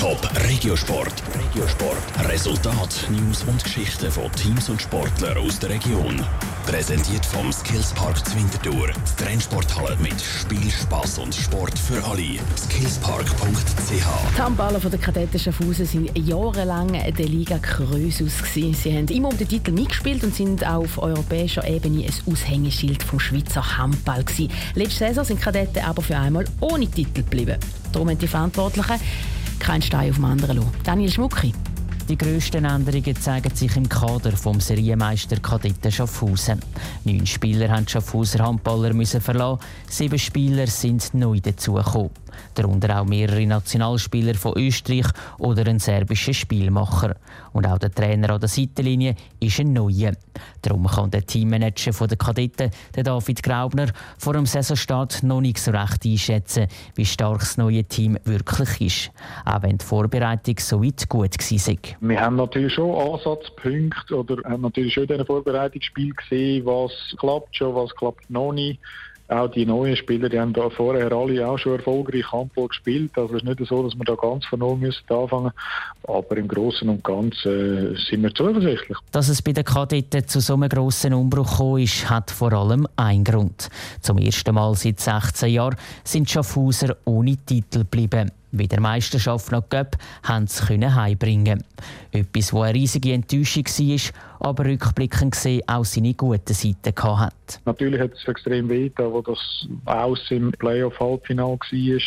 Top Regiosport. Regiosport. Resultat, News und Geschichten von Teams und Sportlern aus der Region. Präsentiert vom Skillspark Zwintertour. Die Trennsporthalle mit Spiel, Spass und Sport für alle. Skillspark.ch. Die Handballer von der Kadetten Schaffhausen sind jahrelang der Liga Krösus. Sie haben immer um den Titel mitgespielt und sind auf europäischer Ebene ein Aushängeschild vom Schweizer Handball. Gewesen. Letzte Saison sind Kadetten aber für einmal ohne Titel geblieben. Darum haben die Verantwortlichen keinen Stein auf dem anderen lassen. Daniel Schmucki. Die grössten Änderungen zeigen sich im Kader vom Serienmeister Kadetten Schaffhausen. Neun Spieler haben Schaffhauser Handballer müssen verlassen, sieben Spieler sind neu dazugekommen. Darunter auch mehrere Nationalspieler von Österreich oder ein serbischer Spielmacher. Und auch der Trainer an der Seitenlinie ist ein neuer. Darum kann der Teammanager der Kadetten, der David Graubner, vor dem Saisonstart noch nicht so recht einschätzen, wie stark das neue Team wirklich ist. Auch wenn die Vorbereitung so weit gut war. Wir haben natürlich schon Ansatzpunkte oder haben natürlich schon in diesen Vorbereitungsspielen gesehen, was klappt schon, was klappt noch nicht auch die neuen Spieler, die haben da vorher alle auch schon erfolgreich Handball gespielt. Also es ist nicht so, dass wir da ganz von null müssen anfangen Aber im Großen und Ganzen äh, sind wir zuversichtlich. Dass es bei den Kadetten zu so einem grossen Umbruch gekommen ist, hat vor allem einen Grund. Zum ersten Mal seit 16 Jahren sind Schaffhauser ohne Titel geblieben. Wie der Meisterschaft noch Göpp haben sie heimbringen. Etwas, was eine riesige Enttäuschung war, aber rückblickend gesehen auch seine guten Seiten hat. Natürlich hat es extrem weh, wo das Aus im Playoff-Halbfinale war.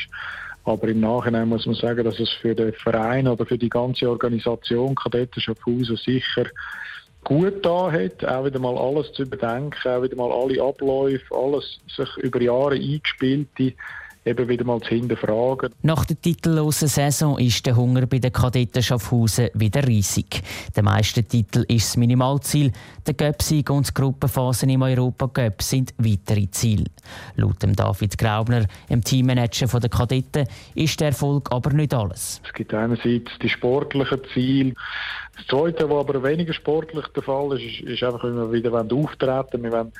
Aber im Nachhinein muss man sagen, dass es für den Verein oder für die ganze Organisation Kadetten Schaffhausen sicher gut da hat, auch wieder mal alles zu überdenken, auch wieder mal alle Abläufe, alles sich über Jahre eingespielt eben wieder mal zu hinterfragen. Nach der titellosen Saison ist der Hunger bei den Kadetten Schaffhausen wieder riesig. Der meiste Titel ist das Minimalziel. Der Göpsieg und die Gruppenphasen im Europa Cup sind weitere Ziele. Laut dem David Graubner, dem Teammanager der Kadetten, ist der Erfolg aber nicht alles. Es gibt einerseits die sportlichen Ziele. Das Zweite, was aber weniger sportlich der Fall ist, ist, einfach, wenn wir wieder auftreten wollen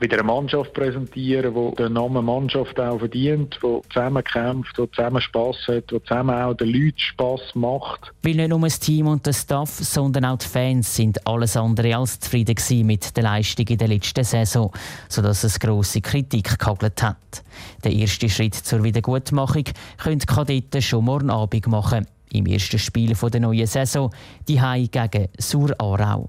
wieder eine Mannschaft präsentieren, die den Namen Mannschaft auch verdient, die zusammenkämpft, die zusammen Spass hat, die zusammen auch den Leuten Spass macht. Weil nicht nur das Team und der Staff, sondern auch die Fans sind alles andere als zufrieden mit der Leistung in der letzten Saison, sodass es grosse Kritik gehagelt hat. Der erste Schritt zur Wiedergutmachung können die Kadetten schon morgen Abend machen. Im ersten Spiel der neuen Saison, die Hai gegen Sur Aarau.